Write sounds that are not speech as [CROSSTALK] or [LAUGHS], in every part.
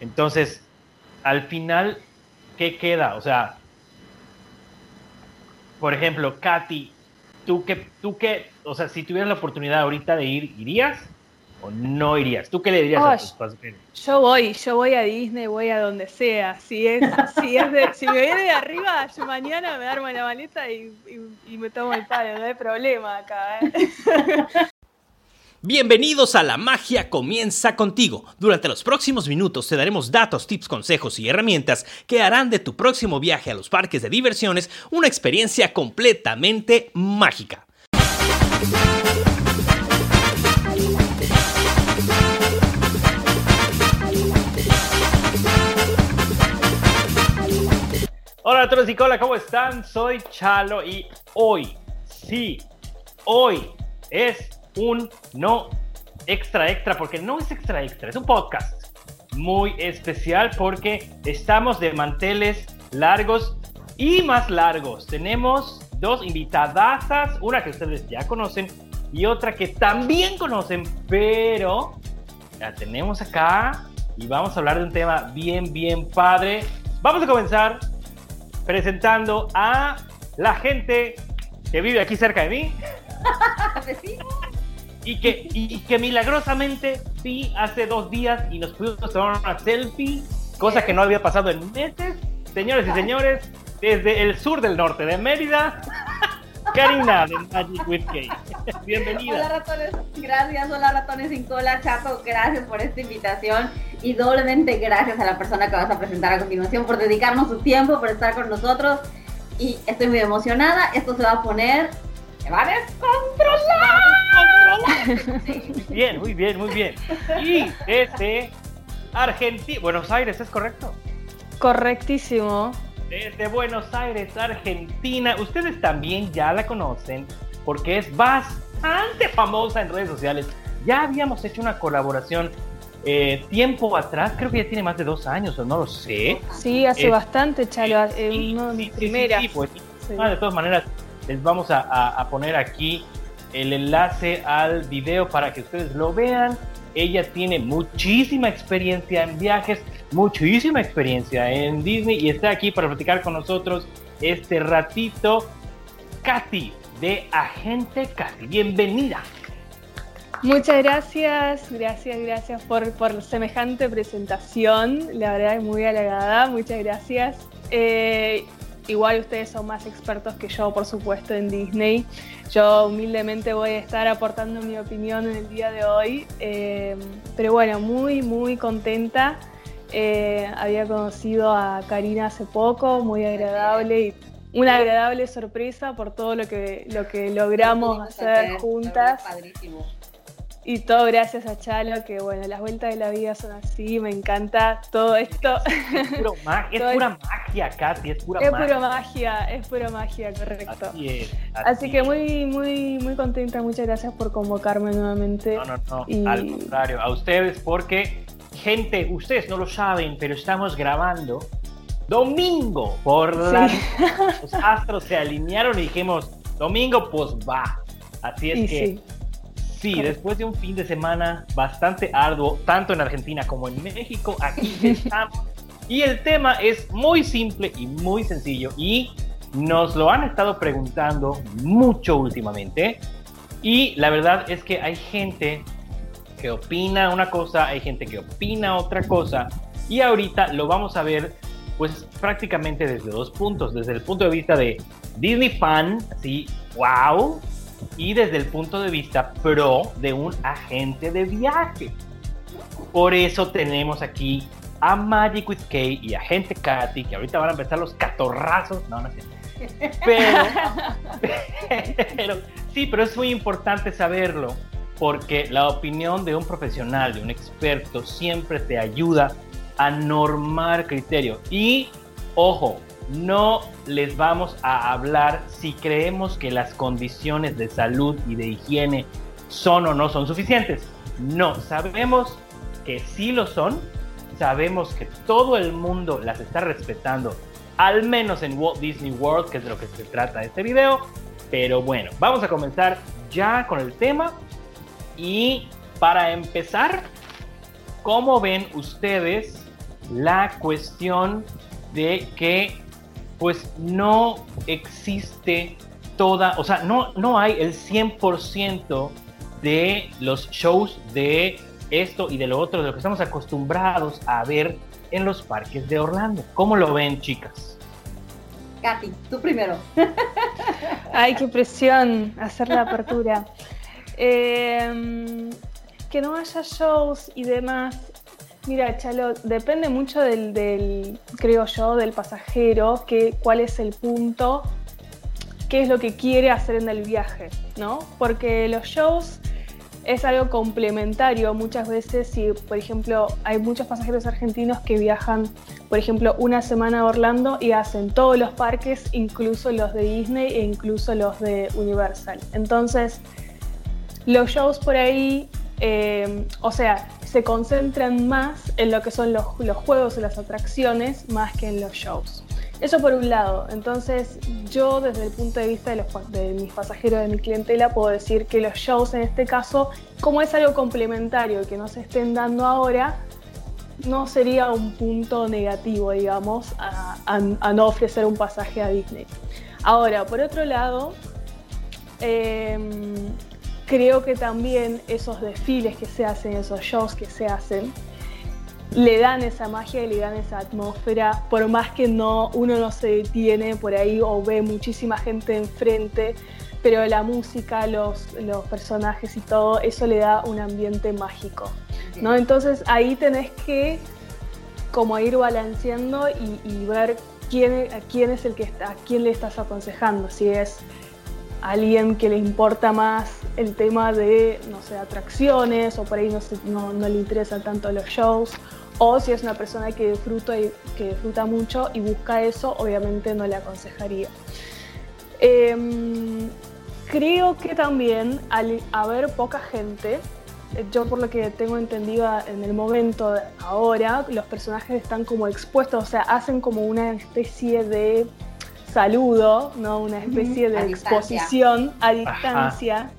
Entonces, al final, ¿qué queda? O sea, por ejemplo, Katy, ¿tú qué, tú qué, o sea, si tuvieras la oportunidad ahorita de ir, ¿irías? ¿O no irías? ¿Tú qué le dirías a tus pasajeros? Yo voy, yo voy a Disney, voy a donde sea. Si es, si es de, si me viene de arriba, yo mañana me armo la maleta y, y, me tomo el palo, no hay problema acá. ¿eh? Bienvenidos a La Magia Comienza contigo. Durante los próximos minutos te daremos datos, tips, consejos y herramientas que harán de tu próximo viaje a los parques de diversiones una experiencia completamente mágica. Hola a todos y hola, ¿cómo están? Soy Chalo y hoy, sí, hoy es un no extra extra, porque no es extra extra, es un podcast muy especial porque estamos de manteles largos y más largos. Tenemos dos invitadasas, una que ustedes ya conocen y otra que también conocen, pero la tenemos acá y vamos a hablar de un tema bien, bien padre. Vamos a comenzar presentando a la gente que vive aquí cerca de mí. [LAUGHS] y que, y que milagrosamente sí hace dos días y nos pudimos tomar una selfie, cosa que no había pasado en meses. Señores y señores, desde el sur del norte de Mérida, [LAUGHS] Karina de Magic with Kate. [LAUGHS] Bienvenida. Hola ratones, gracias. Hola ratones sin cola, Chato, gracias por esta invitación y doblemente gracias a la persona que vas a presentar a continuación por dedicarnos su tiempo, por estar con nosotros y estoy muy emocionada. Esto se va a poner, se va a descontrolar. [LAUGHS] Bien, muy bien, muy bien. Y desde Argentina, Buenos Aires, ¿es correcto? Correctísimo. Desde Buenos Aires, Argentina. Ustedes también ya la conocen porque es bastante famosa en redes sociales. Ya habíamos hecho una colaboración eh, tiempo atrás, creo que ya tiene más de dos años, o no lo sé. Sí, hace bastante, Chalo, sí, uno de mis primeras. Pues, de todas maneras, les vamos a, poner aquí el enlace al video para que ustedes lo vean. Ella tiene muchísima experiencia en viajes, muchísima experiencia en Disney y está aquí para platicar con nosotros este ratito. Katy, de Agente Katy, bienvenida. Muchas gracias, gracias, gracias por, por semejante presentación. La verdad es muy halagada, muchas gracias. Eh, igual ustedes son más expertos que yo, por supuesto, en Disney. Yo humildemente voy a estar aportando mi opinión en el día de hoy. Eh, pero bueno, muy, muy contenta. Eh, había conocido a Karina hace poco, muy agradable y una agradable sorpresa por todo lo que, lo que logramos hacer juntas. Y todo gracias a Chalo, que bueno, las vueltas de la vida son así, me encanta todo esto. Es, puro magia, es pura [LAUGHS] magia, Katy, es pura es magia. Es pura magia, es pura magia, correcto. Así es. Así, que muy, muy, muy contenta, muchas gracias por convocarme nuevamente. No, no, no, al contrario, a ustedes porque, gente, ustedes no lo saben, pero estamos grabando domingo por la... [LAUGHS] Los astros se alinearon y dijimos, domingo, pues va. Así es que... Sí, después de un fin de semana bastante arduo, tanto en Argentina como en México, aquí [LAUGHS] estamos. Y el tema es muy simple y muy sencillo y nos lo han estado preguntando mucho últimamente. Y la verdad es que hay gente que opina una cosa, hay gente que opina otra cosa. Y ahorita lo vamos a ver pues prácticamente desde dos puntos. Desde el punto de vista de Disney fan, sí, wow, y desde el punto de vista pro de un agente de viaje. Por eso tenemos aquí a Magic with K y a Gente Katy, que ahorita van a empezar los catorrazos. No, no sé. Pero, [LAUGHS] pero, sí, pero es muy importante saberlo, porque la opinión de un profesional, de un experto, siempre te ayuda a normar criterio. Y, ojo, no les vamos a hablar si creemos que las condiciones de salud y de higiene son o no son suficientes. No, sabemos que sí lo son, sabemos que todo el mundo las está respetando, al menos en Walt Disney World, que es de lo que se trata este video. Pero bueno, vamos a comenzar ya con el tema. Y para empezar, ¿cómo ven ustedes la cuestión de que pues no existe toda, o sea, no, no hay el 100% de los shows de esto y de lo otro, de lo que estamos acostumbrados a ver en los parques de Orlando. ¿Cómo lo ven, chicas? Katy, tú primero. [LAUGHS] Ay, qué presión hacer la apertura. [LAUGHS] Em, que no haya shows y demás. Mira, Chalo, depende mucho del, creo yo, del pasajero, cuál es el punto, qué es lo que quiere hacer en el viaje, ¿no? Porque los shows es algo complementario muchas veces si, por ejemplo, hay muchos pasajeros argentinos que viajan, por ejemplo, una semana a Orlando y hacen todos los parques, incluso los de Disney e incluso los de Universal. Entonces, los shows por ahí, eh, o sea, se concentran más en lo que son los, juegos y las atracciones más que en los shows. Eso por un lado. Entonces, yo desde el punto de vista de, los, de mis pasajeros, de mi clientela, puedo decir que los shows en este caso, como es algo complementario que no se estén dando ahora, no sería un punto negativo, digamos, a, no ofrecer un pasaje a Disney. Ahora, por otro lado, em, creo que también esos desfiles que se hacen, esos shows que se hacen, le dan esa magia y le dan esa atmósfera, por más que no uno no se detiene por ahí o ve muchísima gente enfrente, pero la música, los, los personajes y todo, eso le da un ambiente mágico. ¿no? Entonces ahí tenés que como ir balanceando y, ver quién, a quién es el que está, a quién le estás aconsejando, si es alguien que le importa más el tema de, no sé, atracciones o por ahí no, no, no le interesan tanto los shows o si es una persona que disfruta, y, que disfruta mucho y busca eso, obviamente no le aconsejaría. Em, creo que también al haber poca gente, yo por lo que tengo entendido en el momento ahora, los personajes están como expuestos, o sea, hacen como una especie de saludo, ¿no? Una especie de exposición a distancia.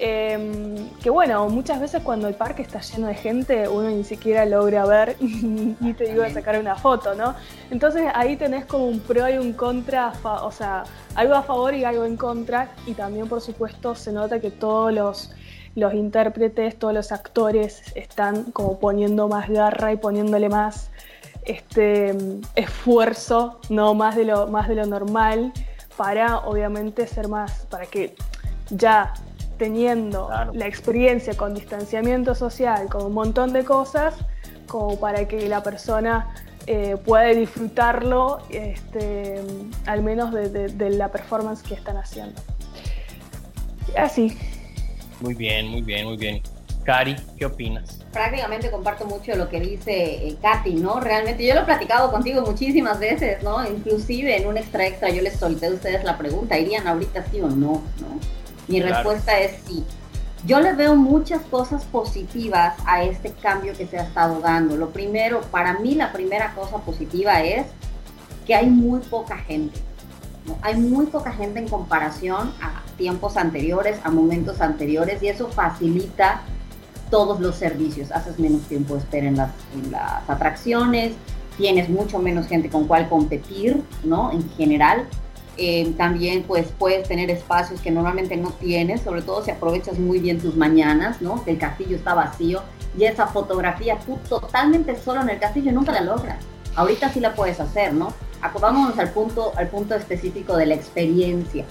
Em, que bueno, muchas veces cuando el parque está lleno de gente, uno ni siquiera logra ver [LAUGHS] y te digo a sacar una foto, ¿no? Entonces ahí tenés como un pro y un contra, o sea, algo a favor y algo en contra, y también por supuesto se nota que todos los, los intérpretes, todos los actores están como poniendo más garra y poniéndole más este esfuerzo, no más de lo más de lo normal para obviamente ser más para que ya teniendo la experiencia con distanciamiento social, con un montón de cosas, como para que la persona eh, pueda disfrutarlo, este, al menos de, la performance que están haciendo. Así. Muy bien, muy bien, muy bien. Cari, ¿qué opinas? Prácticamente comparto mucho lo que dice eh, Katy, ¿no? Realmente yo lo he platicado contigo muchísimas veces, ¿no? Inclusive en un extra extra yo les solté a ustedes la pregunta, ¿irían ahorita sí o no? ¿no? Mi respuesta es sí. Yo le veo muchas cosas positivas a este cambio que se ha estado dando. Lo primero, para mí la primera cosa positiva es que hay muy poca gente. Hay muy poca gente en comparación a tiempos anteriores, a momentos anteriores, y eso facilita todos los servicios. Haces menos tiempo de espera en las, en las atracciones, tienes mucho menos gente con cual competir, ¿no? En general. Eh, también pues puedes tener espacios que normalmente no tienes, sobre todo si aprovechas muy bien tus mañanas, ¿no? El castillo está vacío y esa fotografía tú totalmente solo en el castillo nunca la logras. Ahorita sí la puedes hacer, ¿no? Acordémonos al punto, al punto específico de la experiencia.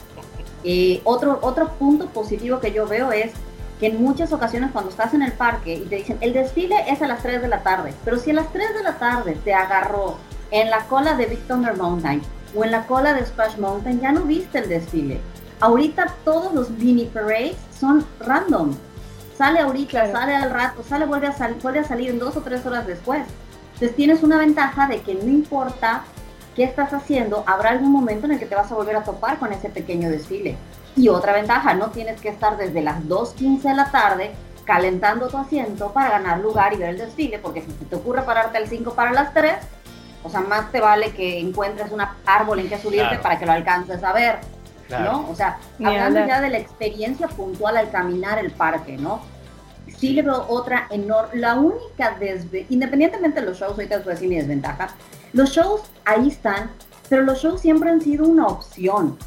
Eh, otro, otro punto positivo que yo veo es que en muchas ocasiones cuando estás en el parque y te dicen el desfile es a las 3 de la tarde, pero si a las 3 de la tarde te agarró en la cola de Big Thunder Mountain o en la cola de Splash Mountain, ya no viste el desfile. Ahorita todos los mini parades son random. Sale ahorita, sale al rato, sale, vuelve a, vuelve a salir en dos o tres horas después. Entonces tienes una ventaja de que no importa qué estás haciendo, habrá algún momento en el que te vas a volver a topar con ese pequeño desfile. Y otra ventaja, no tienes que estar desde las 2.15 de la tarde calentando tu asiento para ganar lugar y ver el desfile, porque si te ocurre pararte al 5 para las 3, o sea, más te vale que encuentres un árbol en que subirte para que lo alcances a ver, ¿no? O sea, hablando ya de la experiencia puntual al caminar el parque, ¿no? sí le veo otra enorme. La única desventaja, independientemente de los shows, ahorita les voy a decir mi desventaja, los shows ahí están, pero los shows siempre han sido una opción.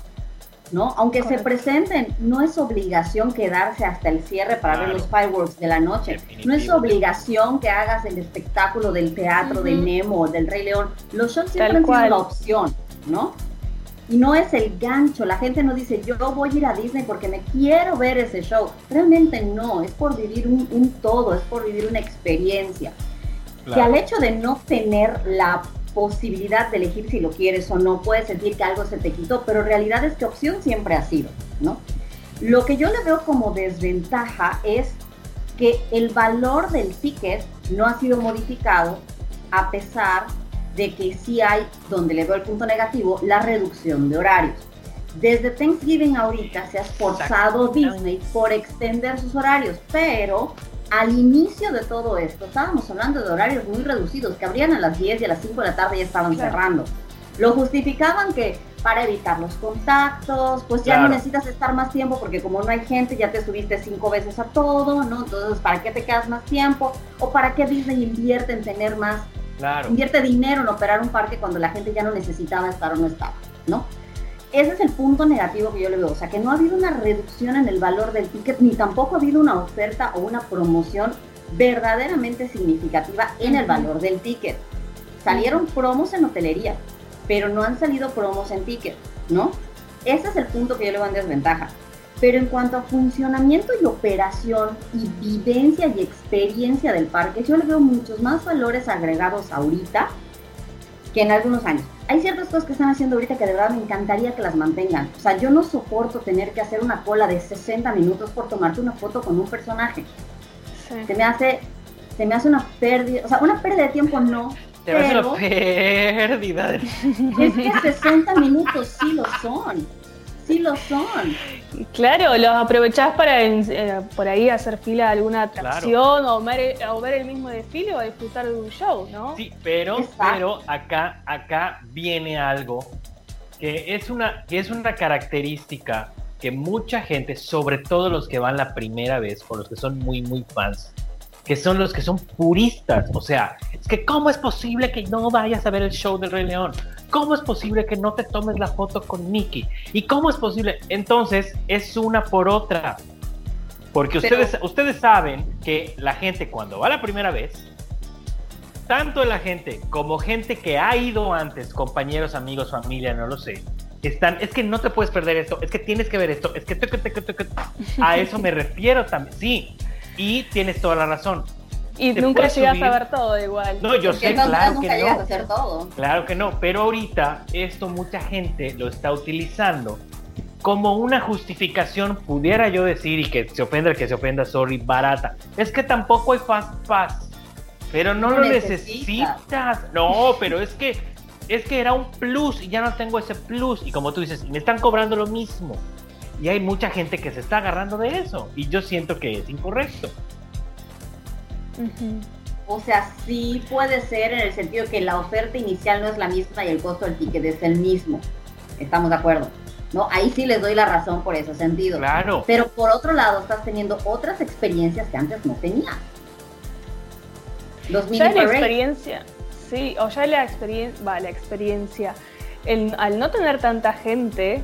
¿No? Aunque se presenten, no es obligación quedarse hasta el cierre para ver los fireworks de la noche. No es obligación que hagas el espectáculo del teatro de Nemo o del Rey León. Los shows siempre han sido la opción, ¿no? Y no es el gancho. La gente no dice, yo voy a ir a Disney porque me quiero ver ese show. Realmente no, es por vivir un, todo, es por vivir una experiencia. Que al hecho de no tener la posibilidad de elegir si lo quieres o no, puedes sentir que algo se te quitó, pero realidad es que opción siempre ha sido, ¿no? Lo que yo le veo como desventaja es que el valor del ticket no ha sido modificado a pesar de que sí hay, donde le veo el punto negativo, la reducción de horarios. Desde Thanksgiving ahorita se ha esforzado Disney por extender sus horarios, pero al inicio de todo esto, estábamos hablando de horarios muy reducidos, que abrían a las 10 y a las 5 de la tarde ya estaban cerrando. Lo justificaban que para evitar los contactos, pues ya no necesitas estar más tiempo porque como no hay gente, ya te subiste cinco veces a todo, ¿no? Entonces, ¿para qué te quedas más tiempo? ¿O para qué Disney invierte en tener más, claro. invierte dinero en operar un parque cuando la gente ya no necesitaba estar o no estaba, ¿no? Ese es el punto negativo que yo le veo. O sea, que no ha habido una reducción en el valor del ticket, ni tampoco ha habido una oferta o una promoción verdaderamente significativa en el valor del ticket. Salieron promos en hotelería, pero no han salido promos en ticket, ¿no? Ese es el punto que yo le veo en desventaja. Pero en cuanto a funcionamiento y operación y vivencia y experiencia del parque, yo le veo muchos más valores agregados ahorita que en algunos años hay ciertas cosas que están haciendo ahorita que de verdad me encantaría que las mantengan. O sea, yo no soporto tener que hacer una cola de 60 minutos por tomarte una foto con un personaje. Se me hace, se me hace una pérdida, o sea, una pérdida de tiempo no. Te a una pérdida. Es que 60 minutos sí lo son sí lo son. Claro, los aprovechás para eh, por ahí hacer fila a alguna atracción o, ver, el mismo desfile o disfrutar de un show, ¿no? Sí, pero, pero acá, acá viene algo que es una, que es una característica que mucha gente, sobre todo los que van la primera vez o los que son muy, muy fans, que son los que son puristas. O sea, es que ¿cómo es posible que no vayas a ver el show del Rey León? ¿Cómo es posible que no te tomes la foto con Mickey? ¿Y cómo es posible? Entonces, es una por otra. Porque ustedes, ustedes saben que la gente cuando va la primera vez, tanto la gente como gente que ha ido antes, compañeros, amigos, familia, no lo sé, están, es que no te puedes perder esto, es que tienes que ver esto, es que a eso me refiero también. Sí, y tienes toda la razón. Y nunca llegas a ver todo igual. No, yo sé, claro que no. todo. Claro que no, pero ahorita esto mucha gente lo está utilizando como una justificación, pudiera yo decir, y que se ofenda el que se ofenda, sorry, barata. Es que tampoco hay fast pass, pero no, lo necesitas. No, pero es que es que era un plus y ya no tengo ese plus. Y como tú dices, me están cobrando lo mismo. Y hay mucha gente que se está agarrando de eso. Y yo siento que es incorrecto. O sea, sí puede ser en el sentido que la oferta inicial no es la misma y el costo del ticket es el mismo. Estamos de acuerdo. ¿no? Ahí sí les doy la razón por ese sentido. Claro. Pero por otro lado, estás teniendo otras experiencias que antes no tenías. Los ya la experiencia, sí, o ya la experiencia, va, la experiencia. al no tener tanta gente,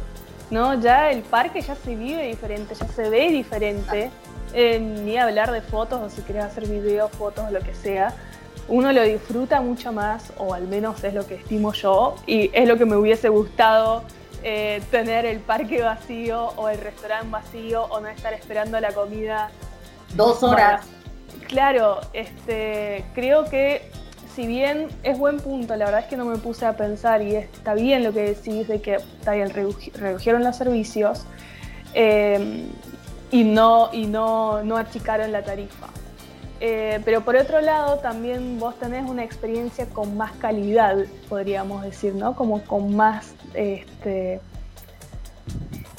¿no? Ya el parque ya se vive diferente, ya se ve diferente. Eh, ni hablar de fotos o si quieres hacer videos, fotos, lo que sea. Uno lo disfruta mucho más, o al menos es lo que estimo yo, y es lo que me hubiese gustado eh, tener el parque vacío o el restaurante vacío o no estar esperando la comida. Dos horas. claro, este, creo que si bien es buen punto, la verdad es que no me puse a pensar y está bien lo que decís de que está bien, redujeron los servicios eh, y, no, y no, no achicaron la tarifa. Eh, pero por otro lado, también vos tenés una experiencia con más calidad, podríamos decir, ¿no? Como con más, este,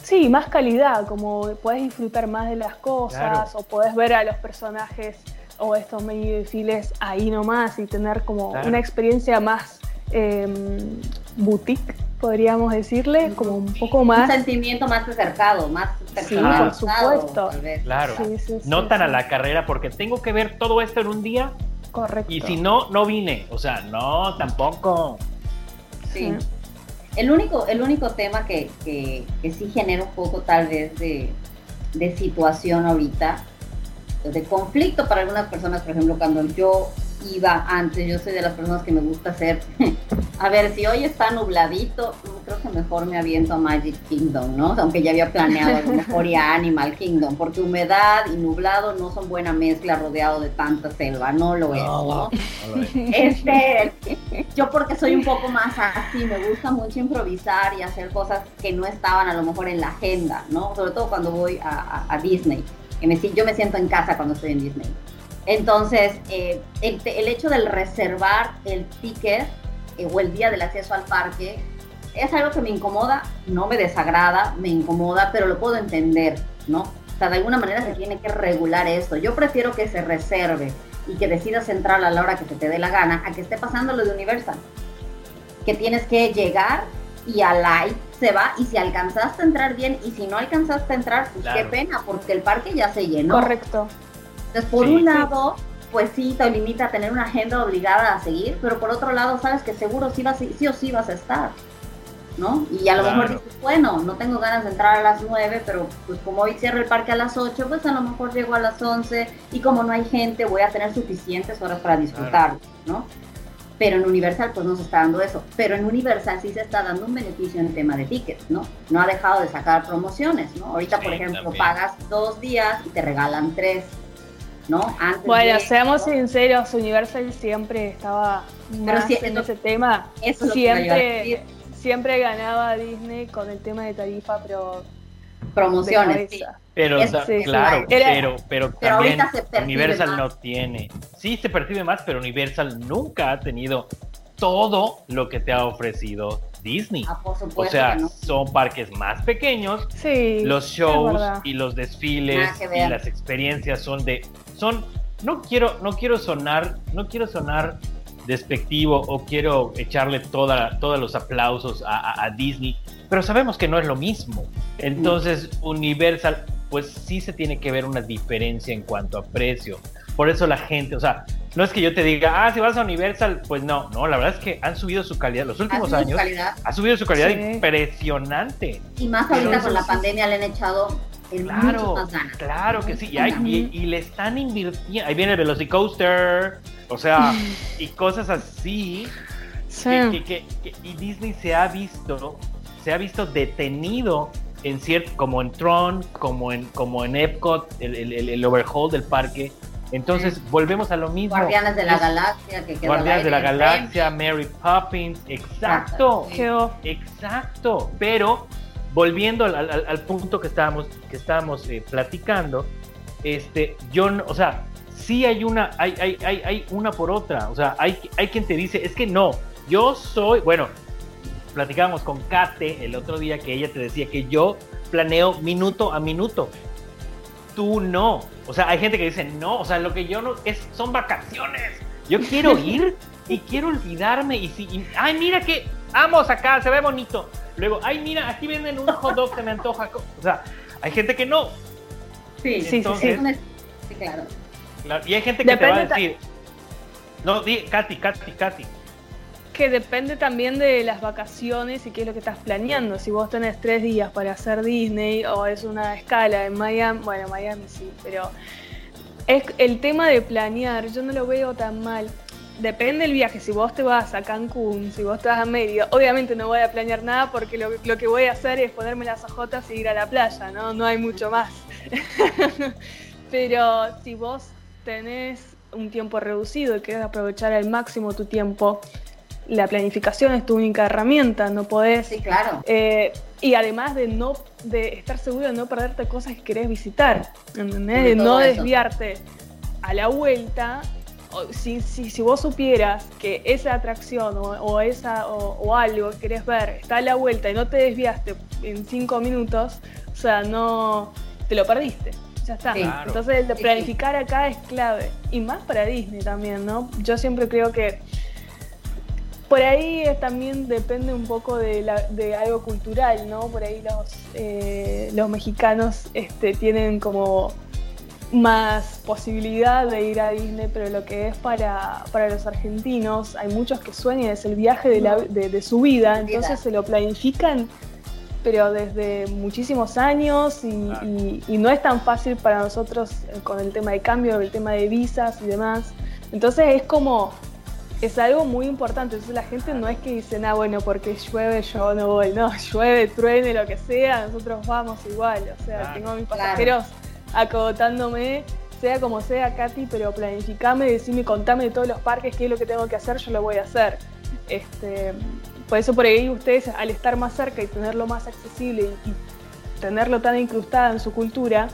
sí, más calidad, como podés disfrutar más de las cosas o podés ver a los personajes o estos mini desfiles ahí nomás y tener como una experiencia más em, boutique, podríamos decirle, como un poco más. Un sentimiento más acercado, más personal. Sí, por supuesto. Claro. no tan a la carrera porque tengo que ver todo esto en un día. Correcto. Y si no, no vine. O sea, no, tampoco. Sí. El único, el único tema que, que, que sí genera un poco tal vez de, de situación ahorita, de conflicto para algunas personas, por ejemplo, cuando yo iba antes, yo soy de las personas que me gusta hacer, [LAUGHS] a ver, si hoy está nubladito, creo que mejor me aviento a Magic Kingdom, ¿no? Aunque ya había planeado a lo mejor ya Animal Kingdom, porque humedad y nublado no son buena mezcla rodeado de tanta selva, no lo es, ¿no? Este, yo porque soy un poco más así, me gusta mucho improvisar y hacer cosas que no estaban a lo mejor en la agenda, ¿no? Sobre todo cuando voy a, Disney, que yo me siento en casa cuando estoy en Disney. Entonces, eh, el, hecho del reservar el ticket eh, o el día del acceso al parque es algo que me incomoda, no me desagrada, me incomoda, pero lo puedo entender, ¿no? O sea, de alguna manera se tiene que regular esto. Yo prefiero que se reserve y que decidas entrar a la hora que se te dé la gana, a que esté pasando lo de Universal. Que tienes que llegar y a live se va y si alcanzaste a entrar bien y si no alcanzaste a entrar, pues qué pena, porque el parque ya se llenó. Correcto. Entonces, por un lado, pues sí te limita a tener una agenda obligada a seguir, pero por otro lado, sabes que seguro sí, vas, sí o sí vas a estar. ¿no? Y a lo mejor dices, bueno, no tengo ganas de entrar a las 9, pero pues como hoy cierro el parque a las 8, pues a lo mejor llego a las 11 y como no hay gente voy a tener suficientes horas para disfrutar, ¿no? Pero en Universal pues no se está dando eso, pero en Universal sí se está dando un beneficio en tema de tickets, ¿no? No ha dejado de sacar promociones, ¿no? Ahorita, por ejemplo, pagas dos días y te regalan tres bueno, seamos sinceros, Universal siempre estaba más en ese tema. siempre, siempre ganaba Disney con el tema de tarifa, pero promociones. Pero claro, pero, pero, también Universal no tiene. Sí se percibe más, pero Universal nunca ha tenido todo lo que te ha ofrecido Disney. Ah, o sea, son parques más pequeños. Sí, los shows y los desfiles y las experiencias son de son no quiero no quiero sonar no quiero sonar despectivo o quiero echarle toda, todos los aplausos a, Disney, pero sabemos que no es lo mismo. Entonces, Universal, pues sí se tiene que ver una diferencia en cuanto a precio. Por eso la gente, o sea, no es que yo te diga, ah, si vas a Universal, pues no, no, la verdad es que han subido su calidad. Los últimos años ha subido su calidad impresionante. Y más ahorita con la pandemia le han echado claro, Claro que sí, y, le están invirtiendo. Ahí viene el Velocicoaster, o sea, [LAUGHS] y cosas así. Sí. y Disney se ha visto, se ha visto detenido en cierto, como en Tron, como en, como en Epcot, el, overhaul del parque. Entonces volvemos a lo mismo. Guardianes de la Galaxia, que Guardianes de la Galaxia, Mary Poppins, exacto, exacto. Pero volviendo al, punto que estábamos, que estábamos eh, platicando, este, yo, o sea, sí hay una, hay, hay, hay, hay, una por otra, o sea, hay, hay quien te dice, es que no, yo soy, bueno, platicábamos con Kate el otro día que ella te decía que yo planeo minuto a minuto, tú no, o sea, hay gente que dice, no, o sea, lo que yo no, es, son vacaciones, yo quiero [LAUGHS] ir y quiero olvidarme y si, ay, mira que, vamos acá, se ve bonito, Luego, ay, mira, aquí venden un hot dog, se me antoja. O sea, hay gente que no. Sí, sí, sí, claro. Y hay gente que te va a decir. No, di, Katy, Katy, Katy. Que depende también de las vacaciones y qué es lo que estás planeando. Si vos tenés tres días para hacer Disney o es una escala en Miami, bueno, Miami sí, pero es el tema de planear, yo no lo veo tan mal depende del viaje. Si vos te vas a Cancún, si vos te vas a Mérida, obviamente no voy a planear nada porque lo, que voy a hacer es ponerme las ojotas y ir a la playa, ¿no? No hay mucho más. [LAUGHS] Pero si vos tenés un tiempo reducido y querés aprovechar al máximo tu tiempo, la planificación es tu única herramienta, no podés. Sí, claro. Eh, y además de no de estar seguro de no perderte cosas que querés visitar, ¿entendés? De no desviarte a la vuelta si, si, si, vos supieras que esa atracción o, esa, o, algo que querés ver está a la vuelta y no te desviaste en cinco minutos, o sea, no te lo perdiste. Ya está. Entonces, el de planificar acá es clave. Y más para Disney también, ¿no? Yo siempre creo que por ahí también depende un poco de, algo cultural, ¿no? Por ahí los, eh, los mexicanos este, tienen como más posibilidad de ir a Disney, pero lo que es para, los argentinos, hay muchos que sueñan, es el viaje de, su vida, entonces se lo planifican, pero desde muchísimos años y, y, no es tan fácil para nosotros eh, con el tema de cambio, el tema de visas y demás. Entonces es como es algo muy importante. Entonces la gente no es que dice, ah, bueno, porque llueve yo no voy. No, [LAUGHS] llueve, truene, lo que sea, nosotros vamos igual. O sea, tengo a mis pasajeros acotándome, sea como sea, Katy, pero planificame, decime, contame de todos los parques, qué es lo que tengo que hacer, yo lo voy a hacer. Este, por eso por ahí ustedes, al estar más cerca y tenerlo más accesible y, y tenerlo tan incrustado en su cultura,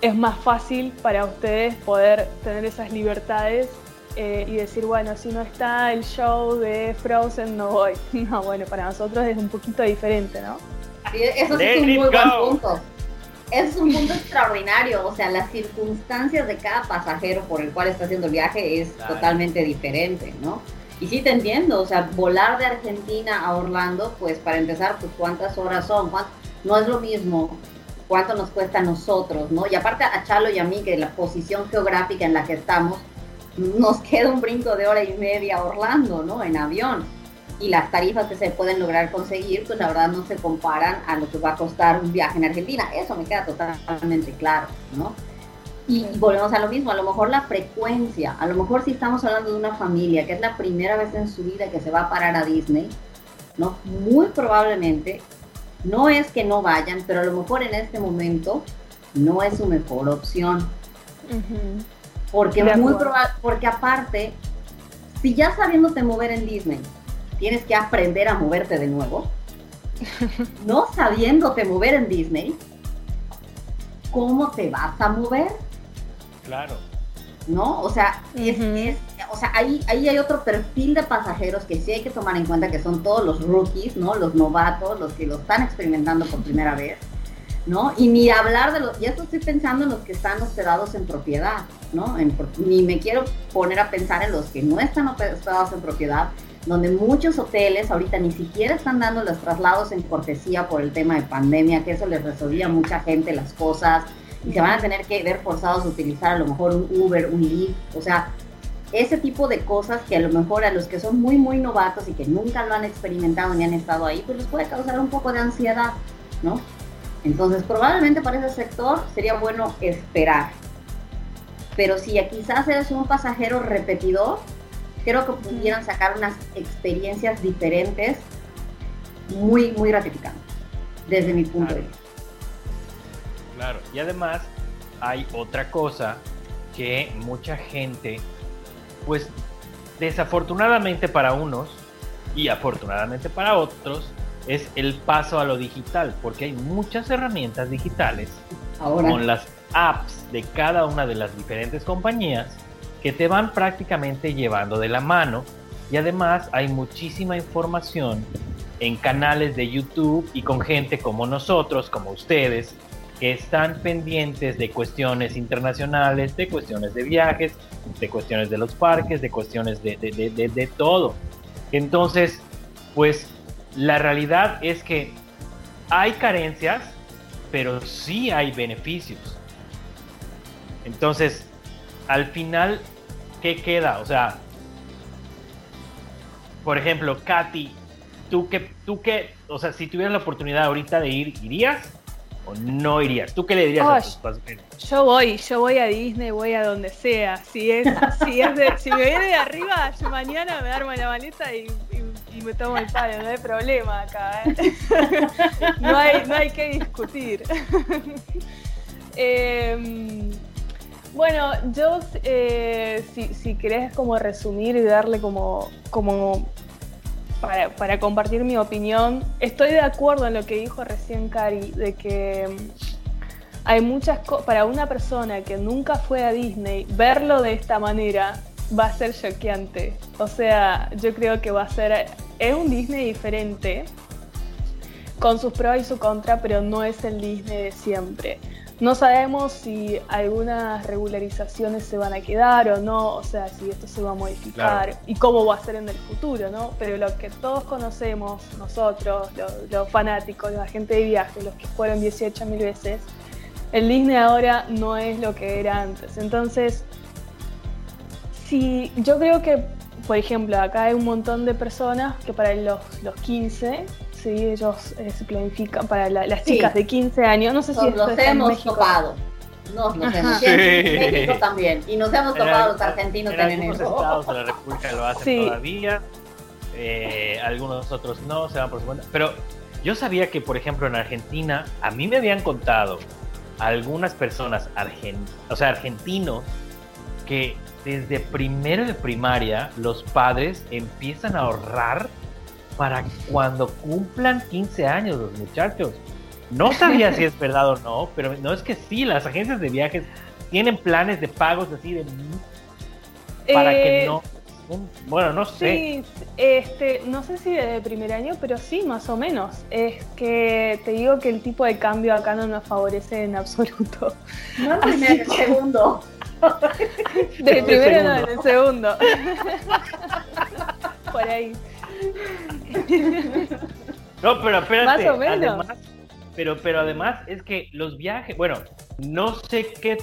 es más fácil para ustedes poder tener esas libertades eh, y decir, bueno, si no está el show de Frozen, no voy. [LAUGHS] No, bueno, para nosotros es un poquito diferente, ¿no? Eso sí es un muy buen punto. Es un punto extraordinario, o sea, las circunstancias de cada pasajero por el cual está haciendo el viaje es totalmente diferente, ¿no? Y sí te entiendo, o sea, volar de Argentina a Orlando, pues para empezar, pues cuántas horas son, no es lo mismo cuánto nos cuesta a nosotros, ¿no? Y aparte a Chalo y a mí, que la posición geográfica en la que estamos, nos queda un brinco de hora y media a Orlando, ¿no? En avión. Y las tarifas que se pueden lograr conseguir, pues la verdad no se comparan a lo que va a costar un viaje en Argentina. Eso me queda totalmente claro, ¿no? Y, volvemos a lo mismo, a lo mejor la frecuencia, a lo mejor si estamos hablando de una familia que es la primera vez en su vida que se va a parar a Disney, ¿no? Muy probablemente, no es que no vayan, pero a lo mejor en este momento no es su mejor opción. Porque muy porque aparte, si ya sabiéndote mover en Disney, tienes que aprender a moverte de nuevo, [LAUGHS] no sabiéndote mover en Disney, ¿cómo te vas a mover? Claro. ¿No? O sea, o sea ahí, ahí hay otro perfil de pasajeros que sí hay que tomar en cuenta que son todos los rookies, ¿no? Los novatos, los que lo están experimentando por primera vez. ¿no? Y ni hablar de los, ya estoy pensando en los que están hospedados en propiedad, ¿no? ni me quiero poner a pensar en los que no están hospedados en propiedad, donde muchos hoteles ahorita ni siquiera están dando los traslados en cortesía por el tema de pandemia, que eso les resolvía a mucha gente las cosas, y se van a tener que ver forzados a utilizar a lo mejor un Uber, un Lyft, o sea, ese tipo de cosas que a lo mejor a los que son muy, muy novatos y que nunca lo han experimentado ni han estado ahí, pues les puede causar un poco de ansiedad, ¿no? Entonces, probablemente para ese sector sería bueno esperar. Pero si quizás eres un pasajero repetidor, creo que pudieran sacar unas experiencias diferentes muy, muy gratificantes, desde mi punto de vista. Claro, y además hay otra cosa que mucha gente, pues desafortunadamente para unos y afortunadamente para otros, es el paso a lo digital, porque hay muchas herramientas digitales con las apps de cada una de las diferentes compañías que te van prácticamente llevando de la mano y además hay muchísima información en canales de YouTube y con gente como nosotros, como ustedes, que están pendientes de cuestiones internacionales, de cuestiones de viajes, de cuestiones de los parques, de cuestiones de, de, de todo. Entonces, pues la realidad es que hay carencias, pero sí hay beneficios. Entonces, al final, ¿qué queda? O sea, por ejemplo, Katy, ¿tú qué, tú qué, o sea, si tuvieras la oportunidad ahorita de ir, ¿irías? no irías? ¿Tú qué le dirías a tus pasajeros? Yo voy, yo voy a Disney, voy a donde sea. Si es, si es de, si me viene de arriba, yo mañana me armo la maleta y, me tomo el palo, no hay problema acá. ¿eh? [LAUGHS] no, hay, no hay que discutir. [LAUGHS] Em, bueno, yo eh, si, si querés como resumir y darle como, como para, compartir mi opinión, estoy de acuerdo en lo que dijo recién Cari, de que mm, hay muchas cosas, para una persona que nunca fue a Disney, verlo de esta manera va a ser choqueante. O sea, yo creo que va a ser, es un Disney diferente, con sus pros y su contra, pero no es el Disney de siempre. No sabemos si algunas regularizaciones se van a quedar o no, o sea, si esto se va a modificar y cómo va a ser en el futuro, ¿no? Pero lo que todos conocemos, nosotros, los, fanáticos, la gente de viaje, los que fueron 18 mil veces, el Disney ahora no es lo que era antes. Entonces, si yo creo que, por ejemplo, acá hay un montón de personas que para los, los 15 Sí, ellos eh, se planifican para las chicas de 15 años. No sé si nos hemos topado. Nos, nos hemos en México también. Y nos hemos topado los argentinos en también. En algunos estados de la República lo hacen todavía. Eh, algunos otros no, se van por su cuenta. Pero yo sabía que, por ejemplo, en Argentina, a mí me habían contado algunas personas, o sea, argentinos, que desde primero de primaria los padres empiezan a ahorrar para cuando cumplan 15 años los muchachos. No sabía si es verdad o no, pero no es que sí, las agencias de viajes tienen planes de pagos así de para que eh, no bueno, no sé. Sí, este, no sé si de primer año, pero sí, más o menos. Es que te digo que el tipo de cambio acá no nos favorece en absoluto. No el primer, el segundo. De primero no, en el segundo. [LAUGHS] Por ahí. No, pero espérate. Más o menos. pero, pero además es que los viajes, bueno, no sé qué,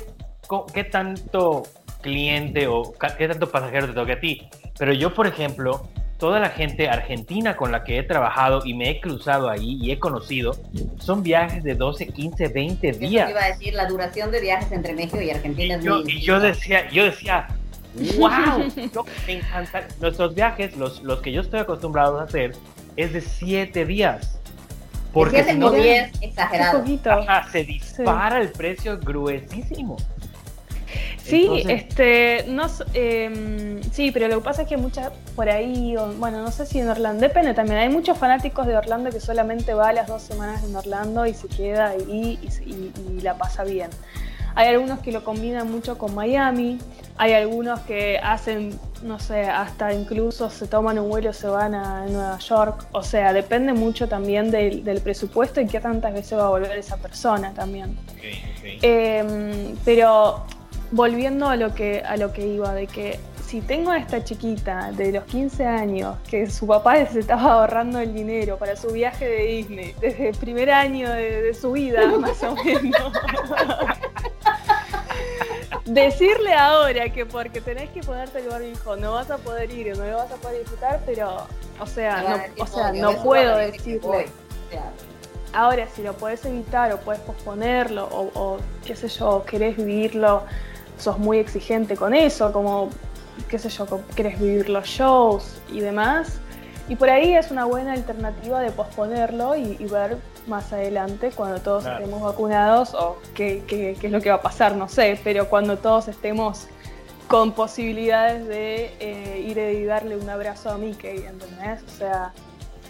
qué tanto cliente o qué tanto pasajero te toque a ti, pero yo, por ejemplo, toda la gente argentina con la que he trabajado y me he cruzado ahí y he conocido, son viajes de 12, 15, 20 días. iba a decir, la duración de viajes entre México y Argentina y yo, y yo decía, yo decía, ¡Wow! [LAUGHS] me encanta. Nuestros viajes, los, los que yo estoy acostumbrado a hacer, es de siete días. Porque si no, días, exagerado. se dispara el precio gruesísimo. Sí, este, no, eh, sí, pero lo que pasa es que muchas por ahí, bueno, no sé si en Orlando, depende también. Hay muchos fanáticos de Orlando que solamente va a las dos semanas en Orlando y se queda ahí y la pasa bien. Hay algunos que lo combinan mucho con Miami, hay algunos que hacen, no sé, hasta incluso se toman un vuelo y se van a Nueva York. O sea, depende mucho también del, presupuesto y qué tantas veces va a volver esa persona también. Em, pero volviendo a lo que a lo que iba, de que si tengo a esta chiquita de los 15 años que su papá se estaba ahorrando el dinero para su viaje de Disney desde el primer año de su vida, [LAUGHS] más o menos. Decirle ahora que porque tenés que ponerte el barbijo no vas a poder ir no lo vas a poder disfrutar, pero, o sea, no, o sea, no puedo decirle. Ahora, si lo puedes evitar o puedes posponerlo o, o, qué sé yo, querés vivirlo, sos muy exigente con eso, como, qué sé yo, querés vivir los shows y demás. Y por ahí es una buena alternativa de posponerlo y ver más adelante, cuando todos estemos vacunados, o qué, qué, es lo que va a pasar, no sé, pero cuando todos estemos con posibilidades de eh, ir y darle un abrazo a Mickey, ¿entendés? O sea,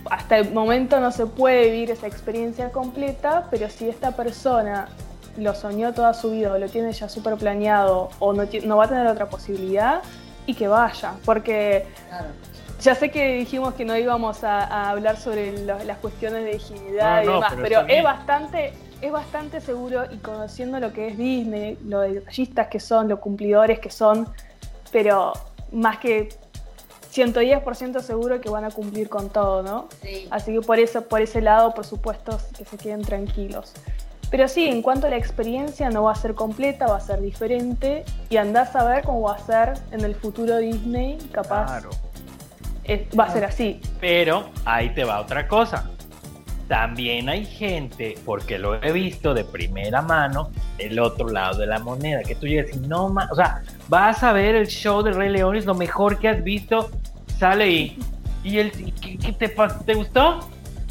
hasta el momento no se puede vivir esa experiencia completa, pero si esta persona lo soñó toda su vida o lo tiene ya súper planeado o no, no, va a tener otra posibilidad, y que vaya, porque ya sé que dijimos que no íbamos a, hablar sobre las cuestiones de dignidad y demás, pero, es bastante es bastante seguro y conociendo lo que es Disney, lo detallistas que son, lo cumplidores que son, pero más que 110% seguro que van a cumplir con todo, ¿no? Sí. Así que por eso, por ese lado, por supuesto, que se queden tranquilos. Pero sí, en cuanto a la experiencia, no va a ser completa, va a ser diferente y andás a ver cómo va a ser en el futuro Disney, capaz. Claro va a ser así. Pero ahí te va otra cosa. También hay gente, porque lo he visto de primera mano, del otro lado de la moneda, que tú llegas y no más, o sea, vas a ver el show de Rey León, es lo mejor que has visto, sale y, y el, ¿qué, te, te gustó?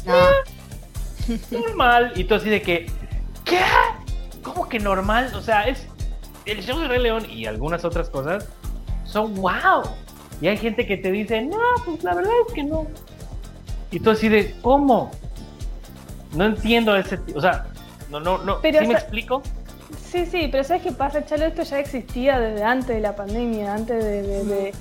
No. normal, y tú así de que, ¿qué? ¿Cómo que normal? O sea, es el show de Rey León y algunas otras cosas son wow. Y hay gente que te dice, no, pues la verdad es que no. Y tú así de, ¿cómo? No entiendo ese, o sea, no, no, no, pero ¿sí me explico? Sí, sí, pero ¿sabes qué pasa, Chalo? Esto ya existía desde antes de la pandemia, antes de...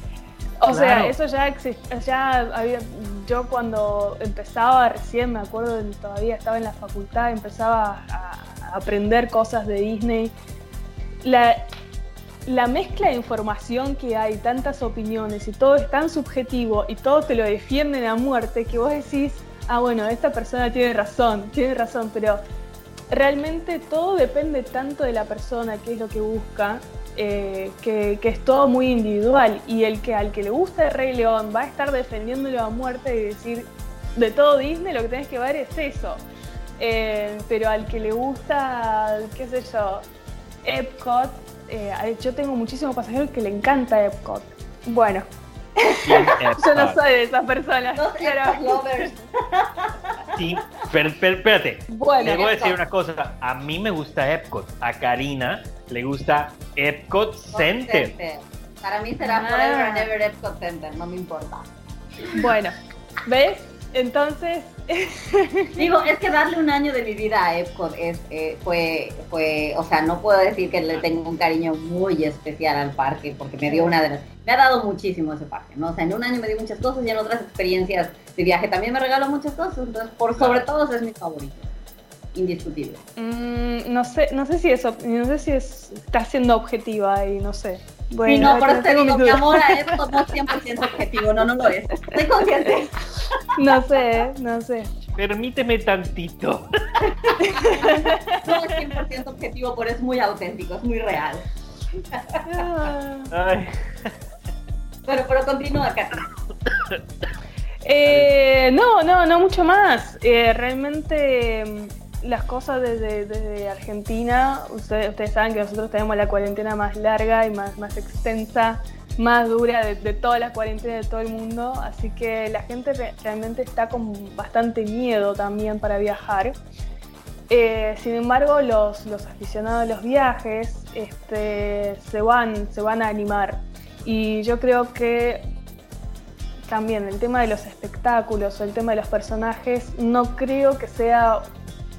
o sea, eso ya existía, ya había, yo cuando empezaba recién, me acuerdo, todavía estaba en la facultad, empezaba a, aprender cosas de Disney. La, la mezcla de información que hay, tantas opiniones y todo es tan subjetivo y todo te lo defienden a muerte que vos decís, ah, bueno, esta persona tiene razón, tiene razón, pero realmente todo depende tanto de la persona, qué es lo que busca, eh, que, es todo muy individual y el que al que le gusta el Rey León va a estar defendiéndolo a muerte y decir, de todo Disney lo que tenés que ver es eso. Eh, pero al que le gusta, qué sé yo, Epcot, eh, yo tengo muchísimos pasajeros que le encanta Epcot. Bueno, [LAUGHS] yo no soy de esas personas. Sí, pero, espérate. Bueno, le voy a decir una cosa. A mí me gusta Epcot. A Karina le gusta Epcot Center. Para mí será ah. Forever and Ever Epcot Center, no me importa. Bueno, ¿ves? Entonces. [LAUGHS] Digo, es que darle un año de mi vida a Epcot es, eh, fue, fue, o sea, no puedo decir que le tengo un cariño muy especial al parque, porque me dio una de las, me ha dado muchísimo ese parque, ¿no? O sea, en un año me dio muchas cosas y en otras experiencias de viaje también me regaló muchas cosas, entonces, por sobre todo, es mi favorito indiscutible. Mm, no sé, no sé si eso, no sé si es, está siendo objetiva y no sé. Bueno, no, por eso te digo, mi amor a esto no es 100% objetivo, no, no lo es. Estoy consciente. No sé, no sé. Permíteme tantito. No es 100% objetivo, pero es muy auténtico, es muy real. Ay. Pero, pero continúa, acá. Eh, no, no, no mucho más. Eh, realmente las cosas desde, Argentina, ustedes, ustedes, saben que nosotros tenemos la cuarentena más larga y más, más extensa, más dura de, de todas las cuarentenas de todo el mundo, así que la gente realmente está con bastante miedo también para viajar. Eh, sin embargo, los, los, aficionados a los viajes este, se, van, se van a animar. Y yo creo que también el tema de los espectáculos o el tema de los personajes no creo que sea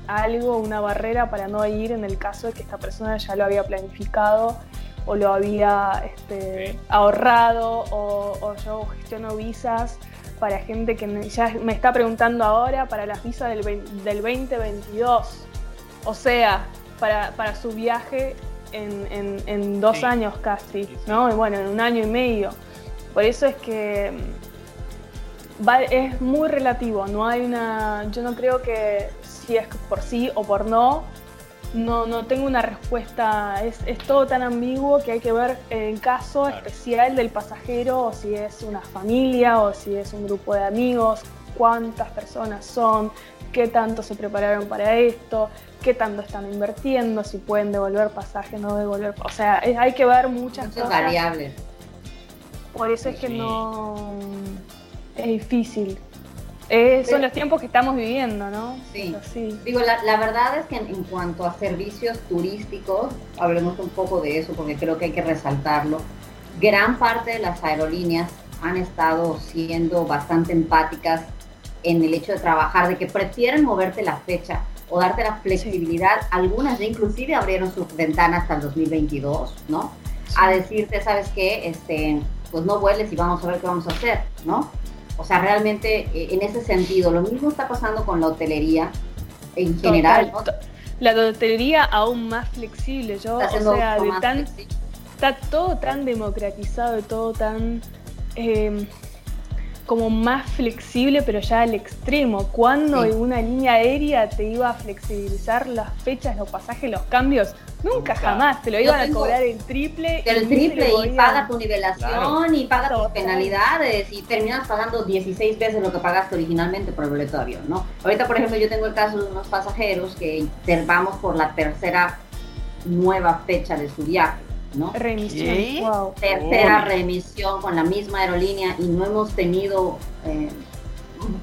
algo, una barrera para no ir en el caso de que esta persona ya lo había planificado o lo había este, ahorrado o, yo gestiono visas para gente que ya me está preguntando ahora para las visas del, del 2022. O sea, para, su viaje en, dos años casi, ¿no? bueno, en un año y medio. Por eso es que mm, es muy relativo, no hay una, yo no creo que si es por sí o por no, no, no tengo una respuesta. Es, todo tan ambiguo que hay que ver el caso especial del pasajero, o si es una familia, o si es un grupo de amigos, cuántas personas son, qué tanto se prepararon para esto, qué tanto están invirtiendo, si pueden devolver pasaje, no devolver. O sea, hay que ver muchas, cosas. variables. Por eso es que no. Es difícil. Eh, son los tiempos que estamos viviendo, ¿no? Sí. Digo, la, verdad es que en, cuanto a servicios turísticos, hablemos un poco de eso porque creo que hay que resaltarlo. Gran parte de las aerolíneas han estado siendo bastante empáticas en el hecho de trabajar, de que prefieren moverte la fecha o darte la flexibilidad. Algunas ya inclusive abrieron sus ventanas hasta el 2022, ¿no? A decirte, ¿sabes qué? Este, pues no vueles y vamos a ver qué vamos a hacer, ¿no? O sea, realmente eh, en ese sentido, lo mismo está pasando con la hotelería en general. La hotelería aún más flexible, yo, o sea, está todo tan democratizado todo tan em, como más flexible, pero ya al extremo. ¿Cuándo en una línea aérea te iba a flexibilizar las fechas, los pasajes, los cambios? Nunca, jamás. Te lo iban a cobrar el triple. El triple y paga tu nivelación y paga tus penalidades y terminas pagando 16 veces lo que pagaste originalmente por el boleto de avión, ¿no? Ahorita, por ejemplo, yo tengo el caso de unos pasajeros que vamos por la tercera nueva fecha de su viaje. ¿No? Remisión. Tercera remisión con la misma aerolínea y no hemos tenido, eh,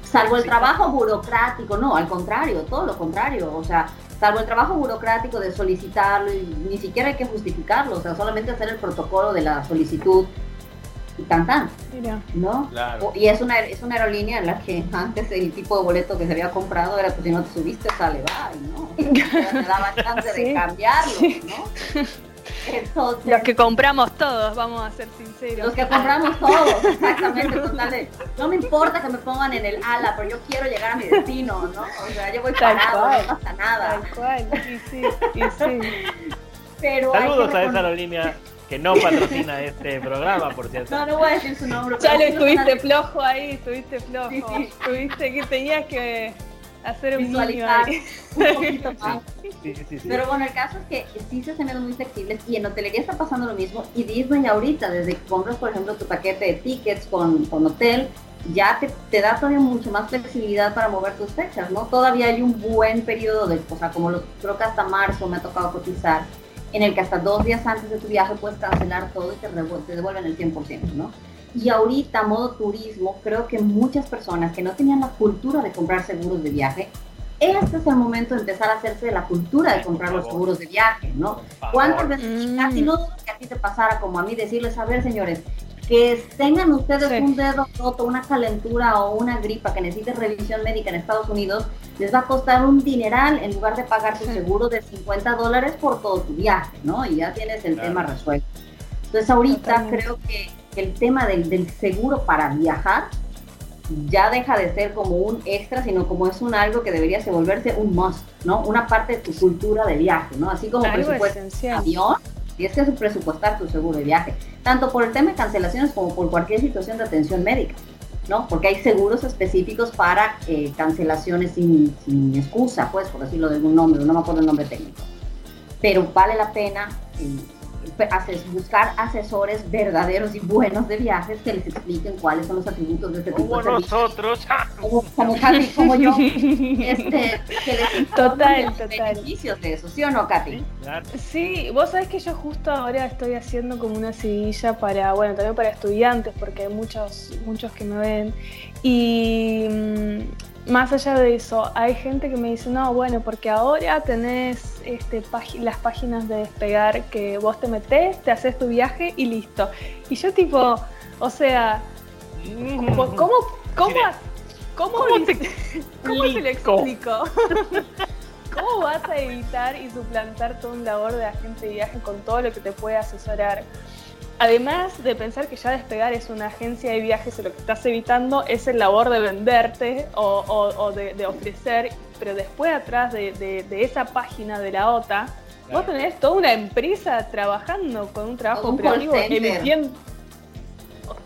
salvo el trabajo burocrático, no, al contrario, todo lo contrario, o sea, salvo el trabajo burocrático de solicitarlo, y ni siquiera hay que justificarlo, o sea, solamente hacer el protocolo de la solicitud y tan tan, ¿no? Y es una, es una aerolínea en la que antes el tipo de boleto que se había comprado era pues si no te subiste sale, va, ¿no? te daba chance de [LAUGHS] cambiarlo, ¿no? [LAUGHS] Entonces, los que compramos todos, vamos a ser sinceros. Los que compramos todos, exactamente, total. no me importa que me pongan en el ala, pero yo quiero llegar a mi destino, ¿no? O sea, yo voy parado, no pasa nada. Tal cual, y sí, y sí. Pero Saludos a esa aerolínea que no patrocina este programa, por cierto. No, no voy a decir su nombre. Ya le estuviste flojo ahí, estuviste flojo. Sí, sí. Estuviste que tenías que hacer un visualizar un poquito más. Pero bueno, el caso es que sí se viendo muy flexibles y en hotelería está pasando lo mismo y Disney ahorita, desde que compras por ejemplo tu paquete de tickets con, con hotel, ya te, te, da todavía mucho más flexibilidad para mover tus fechas, ¿no? Todavía hay un buen periodo de, o sea, como lo, creo que hasta marzo me ha tocado cotizar, en el que hasta dos días antes de tu viaje puedes cancelar todo y te, te devuelven el 100%, ¿no? Y ahorita, modo turismo, creo que muchas personas que no tenían la cultura de comprar seguros de viaje, este es el momento de empezar a hacerse de la cultura de comprar los seguros de viaje, ¿no? ¿Cuántas veces, mm. casi no que a ti te pasara como a mí, decirles, a ver, señores, que tengan ustedes un dedo roto, una calentura o una gripa que necesite revisión médica en Estados Unidos, les va a costar un dineral en lugar de pagar su seguro de 50 dólares por todo tu viaje, ¿no? Y ya tienes el tema resuelto. Entonces ahorita creo que el tema del, seguro para viajar ya deja de ser como un extra, sino como es un algo que debería volverse un must, ¿no? Una parte de tu cultura de viaje, ¿no? Así como presupuesto avión, tienes que presupuestar tu seguro de viaje, tanto por el tema de cancelaciones como por cualquier situación de atención médica, ¿no? Porque hay seguros específicos para eh, cancelaciones sin, sin, excusa, pues, por decirlo de algún nombre, no me acuerdo el nombre técnico. Pero vale la pena eh, buscar asesores verdaderos y buenos de viajes que les expliquen cuáles son los atributos de este tipo de nosotros. Como, como Katy, como yo. Este, que les [LAUGHS] total, total. beneficios de eso, ¿sí o no, Katy? Sí, vos sabés que yo justo ahora estoy haciendo como una seguilla para, bueno, también para estudiantes, porque hay muchos, muchos que me ven. Y mm, más allá de eso, hay gente que me dice, no, bueno, porque ahora tenés este, las páginas de despegar que vos te metés, te haces tu viaje y listo. Y yo tipo, o sea, ¿cómo, cómo, cómo, ¿Cómo, te, [LAUGHS] ¿cómo lo explico? [LAUGHS] ¿Cómo vas a evitar y suplantar todo un labor de agente de viaje con todo lo que te puede asesorar? Además de pensar que ya despegar es una agencia de viajes y lo que estás evitando es el labor de venderte o, de, ofrecer, pero después atrás de, esa página de la OTA, vos tenés toda una empresa trabajando con un trabajo operativo, emitiendo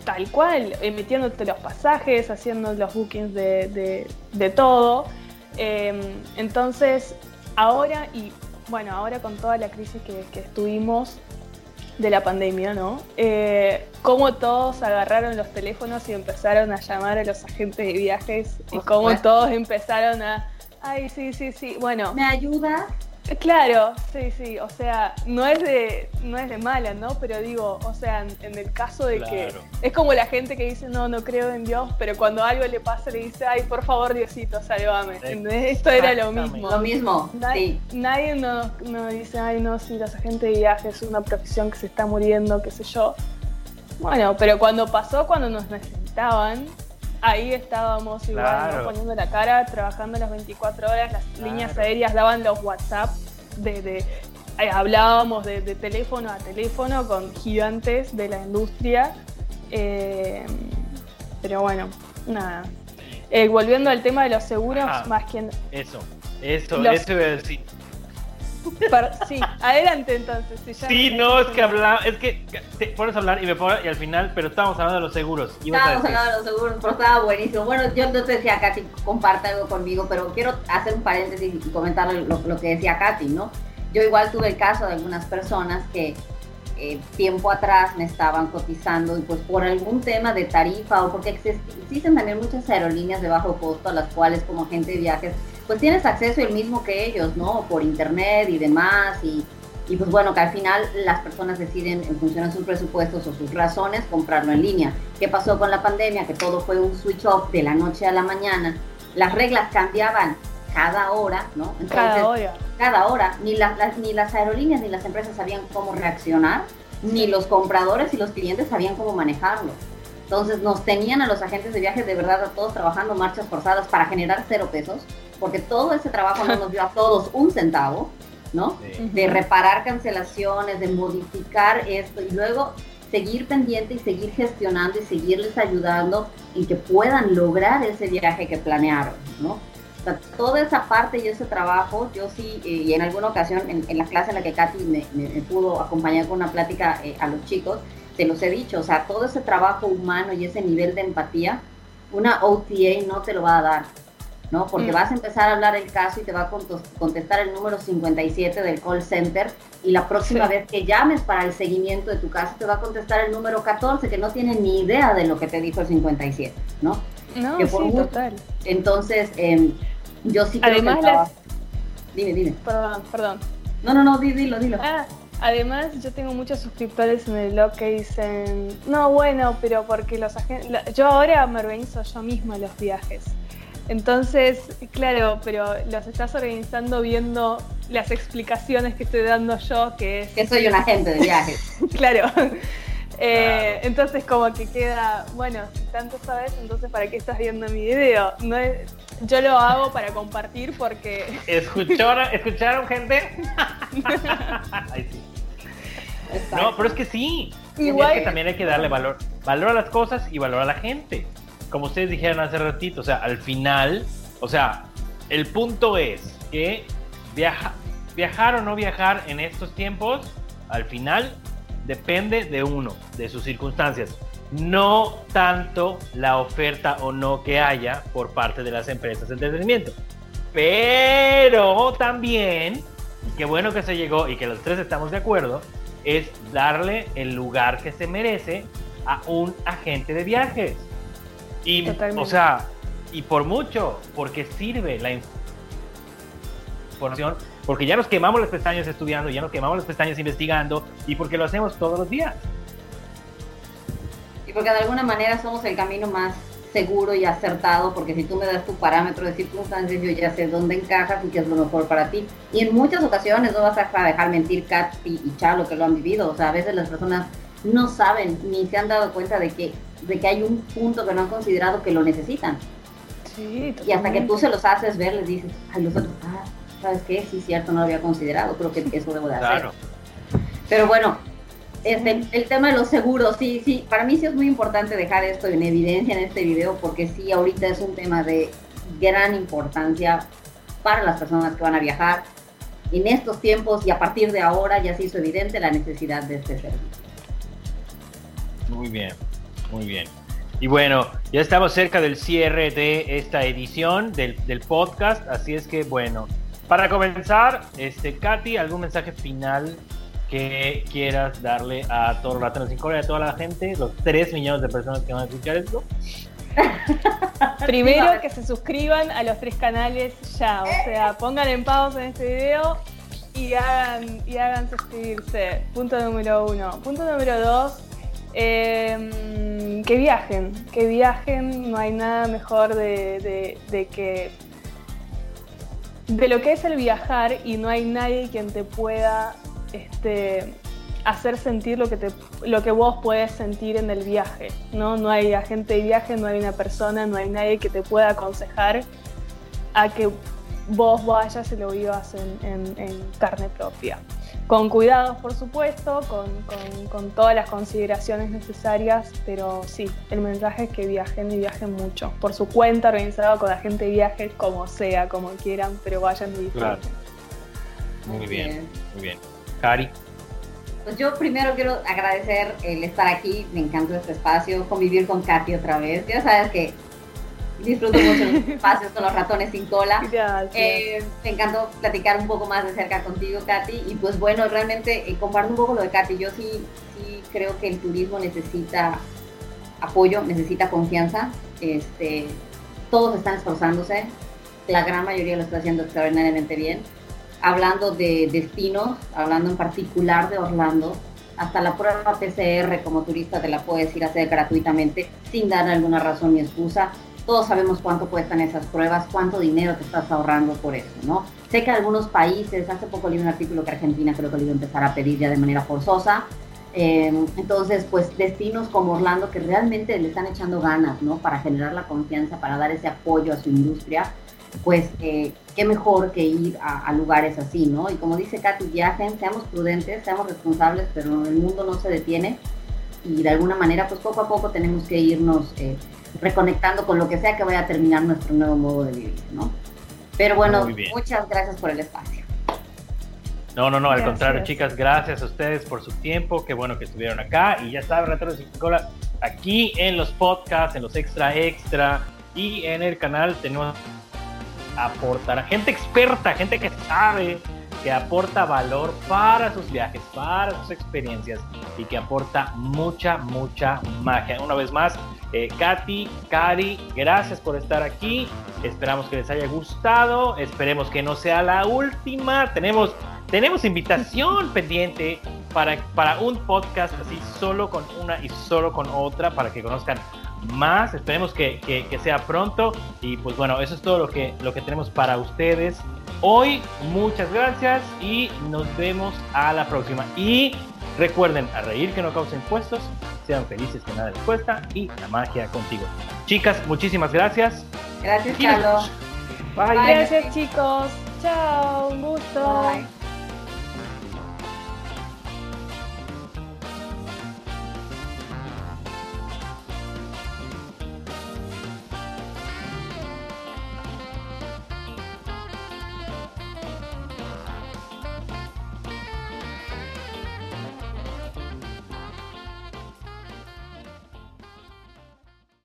tal cual, emitiéndote los pasajes, haciendo los bookings de, todo. Em, entonces, ahora y bueno, ahora con toda la crisis que, que estuvimos, de la pandemia, ¿no? Eh, cómo todos agarraron los teléfonos y empezaron a llamar a los agentes de viajes y cómo todos empezaron a, ay, sí, sí, sí, bueno. ¿Me ayuda? Claro, sí, sí, o sea, no es de, no es de mala, ¿no? Pero digo, o sea, en, el caso de que es como la gente que dice, no, no creo en Dios, pero cuando algo le pasa le dice, ay, por favor, Diosito, sálvame. Esto era lo mismo. Lo mismo, sí. Nadie nos, dice, ay, no, sí, los agentes de viajes es una profesión que se está muriendo, qué sé yo. Bueno, pero cuando pasó, cuando nos necesitaban, ahí estábamos igual poniendo la cara, trabajando las 24 horas, las líneas aéreas daban los WhatsApp de, eh, hablábamos de, teléfono a teléfono con gigantes de la industria. Eh, pero bueno, nada. Eh, volviendo al tema de los seguros, más que... Eso, eso, eso iba a decir sí, adelante entonces. sí, no, es que hablaba, es que te pones a hablar y me pongo y al final, pero estábamos hablando de los seguros. Estábamos hablando de los seguros, pero estaba buenísimo. Bueno, yo no te decía Katy, comparte algo conmigo, pero quiero hacer un paréntesis y comentar lo, que decía Katy, ¿no? Yo igual tuve el caso de algunas personas que eh, tiempo atrás me estaban cotizando y pues por algún tema de tarifa o porque existen también muchas aerolíneas de bajo costo a las cuales como agente de viajes pues tienes acceso el mismo que ellos, ¿no? Por internet y demás y, y pues bueno, que al final las personas deciden en función de sus presupuestos o sus razones comprarlo en línea. ¿Qué pasó con la pandemia? Que todo fue un switch off de la noche a la mañana. Las reglas cambiaban cada hora, ¿no? cada hora. Cada hora. Ni, las, ni las aerolíneas ni las empresas sabían cómo reaccionar, ni los compradores y los clientes sabían cómo manejarlo. Entonces nos tenían a los agentes de viajes de verdad a todos trabajando marchas forzadas para generar cero pesos porque todo ese trabajo no nos dio a todos un centavo, ¿no? De reparar cancelaciones, de modificar esto y luego seguir pendiente y seguir gestionando y seguirles ayudando en que puedan lograr ese viaje que planearon, ¿no? toda esa parte y ese trabajo, yo sí, eh, y en alguna ocasión, en, la clase en la que Katy me, pudo acompañar con una plática eh, a los chicos, te los he dicho, o sea, todo ese trabajo humano y ese nivel de empatía, una OTA no te lo va a dar, ¿no? Porque mm. vas a empezar a hablar el caso y te va a contestar el número 57 del call center y la próxima vez que llames para el seguimiento de tu caso te va a contestar el número 14 que no tiene ni idea de lo que te dijo el 57, ¿no? No, sí, total. Entonces, eh, yo sí creo además que Dime, dime. Perdón, perdón. No, no, no, dilo, dilo. Ah, además yo tengo muchos suscriptores en el blog que dicen, no, bueno, pero porque los agentes... Yo ahora me organizo yo misma los viajes. Entonces, claro, pero los estás organizando viendo las explicaciones que estoy dando yo, que es... Que soy un agente de viajes. [LAUGHS] claro. Eh, entonces como que queda, bueno, si tanto sabes, entonces ¿para qué estás viendo mi video? No yo lo hago para compartir porque... [LAUGHS] ¿Escucharon, ¿escucharon gente? [LAUGHS] Ay, sí. No, pero es que sí. Igual... Es que también hay que darle valor. Valor a las cosas y valor a la gente. Como ustedes dijeron hace ratito, o sea, al final, o sea, el punto es que viaja, viajar o no viajar en estos tiempos, al final depende de uno, de sus circunstancias. No tanto la oferta o no que haya por parte de las empresas de entretenimiento. Pero también, qué bueno que se llegó y que los tres estamos de acuerdo, es darle el lugar que se merece a un agente de viajes. Y, o sea, y por mucho, porque sirve la información porque ya nos quemamos las pestañas estudiando, ya nos quemamos las pestañas investigando y porque lo hacemos todos los días. Y porque de alguna manera somos el camino más seguro y acertado, porque si tú me das tu parámetro de circunstancias, yo ya sé dónde encajas y qué es lo mejor para ti. Y en muchas ocasiones no vas a dejar mentir Kat y, Chalo que lo han vivido. O sea, a veces las personas no saben ni se han dado cuenta de que, de que hay un punto que no han considerado que lo necesitan. Sí, y hasta que tú se los haces ver, les dices, ay, los otros, ah, ¿sabes qué? Sí, cierto, no lo había considerado, creo que eso debo de hacer. Claro. Pero bueno, este, el tema de los seguros, sí, sí, para mí sí es muy importante dejar esto en evidencia en este video porque sí, ahorita es un tema de gran importancia para las personas que van a viajar en estos tiempos y a partir de ahora ya se hizo evidente la necesidad de este servicio. Muy bien, muy bien. Y bueno, ya estamos cerca del cierre de esta edición del, del podcast, así es que bueno, para comenzar, este, Katy, ¿algún mensaje final que quieras darle a los ratones sin a toda la gente, los 3 millones de personas que van a escuchar esto? [LAUGHS] Primero que se suscriban a los tres canales ya, o sea, pongan en pausa en este video y hagan, y hagan suscribirse. Punto número uno. Punto número dos, em, que viajen, que viajen, no hay nada mejor de que de lo que es el viajar y no hay nadie quien te pueda este, hacer sentir lo que, te, lo que vos puedes sentir en el viaje. ¿no? no hay agente de viaje, no hay una persona, no hay nadie que te pueda aconsejar a que vos vayas y lo vivas en carne propia con cuidados, por supuesto, con, todas las consideraciones necesarias, pero sí, el mensaje es que viajen y viajen mucho, por su cuenta, organizado con la gente de viajes, como sea, como quieran, pero vayan y disfruten. Muy bien, muy bien. Cari. Pues yo primero quiero agradecer el estar aquí, me encantó este espacio, convivir con Katy otra vez. Ya sabes que disfruto mucho los espacios con los ratones sin cola. Eh, me encantó platicar un poco más de cerca contigo, Katy. Y pues bueno, realmente eh, comparto un poco lo de Katy. Yo sí, sí creo que el turismo necesita apoyo, necesita confianza. Este, todos están esforzándose. La gran mayoría lo está haciendo extraordinariamente bien. Hablando de destinos, hablando en particular de Orlando, hasta la prueba PCR como turista te la puedes ir a hacer gratuitamente sin dar alguna razón ni excusa todos sabemos cuánto cuestan esas pruebas, cuánto dinero te estás ahorrando por eso, ¿no? Sé que algunos países, hace poco leí un artículo que Argentina creo que lo iba a empezar a pedir ya de manera forzosa, eh, entonces, pues destinos como Orlando que realmente le están echando ganas, ¿no? Para generar la confianza, para dar ese apoyo a su industria. pues eh, qué mejor que ir a, lugares así, ¿no? Y como dice Katy, viajen, seamos prudentes, seamos responsables, pero el mundo no se detiene y de alguna manera, pues poco a poco tenemos que irnos eh, reconectando con lo que sea que vaya a terminar nuestro nuevo modo de vivir, ¿no? Pero bueno, muchas gracias por el espacio. No, no, no, al contrario, chicas, gracias a ustedes por su tiempo, qué bueno que estuvieron acá y ya saben, Ratones sin Cola, aquí en los podcasts, en los extra extra y en el canal tenemos aportar gente experta, gente que sabe, que aporta valor para sus viajes, para sus experiencias y que aporta mucha, mucha magia. Una vez más, eh, Katy, Cari, gracias por estar aquí. Esperamos que les haya gustado. Esperemos que no sea la última. Tenemos, tenemos invitación [LAUGHS] pendiente para, para un podcast así, solo con una y solo con otra, para que conozcan más. Esperemos que, que, sea pronto. Y pues bueno, eso es todo lo que, lo que tenemos para ustedes hoy. Muchas gracias y nos vemos a la próxima. Y recuerden, a reír que no causa impuestos, sean felices que nada les cuesta y la magia contigo. Chicas, muchísimas gracias. Gracias, Carlos. Bye. Gracias, chicos. Chao, un gusto.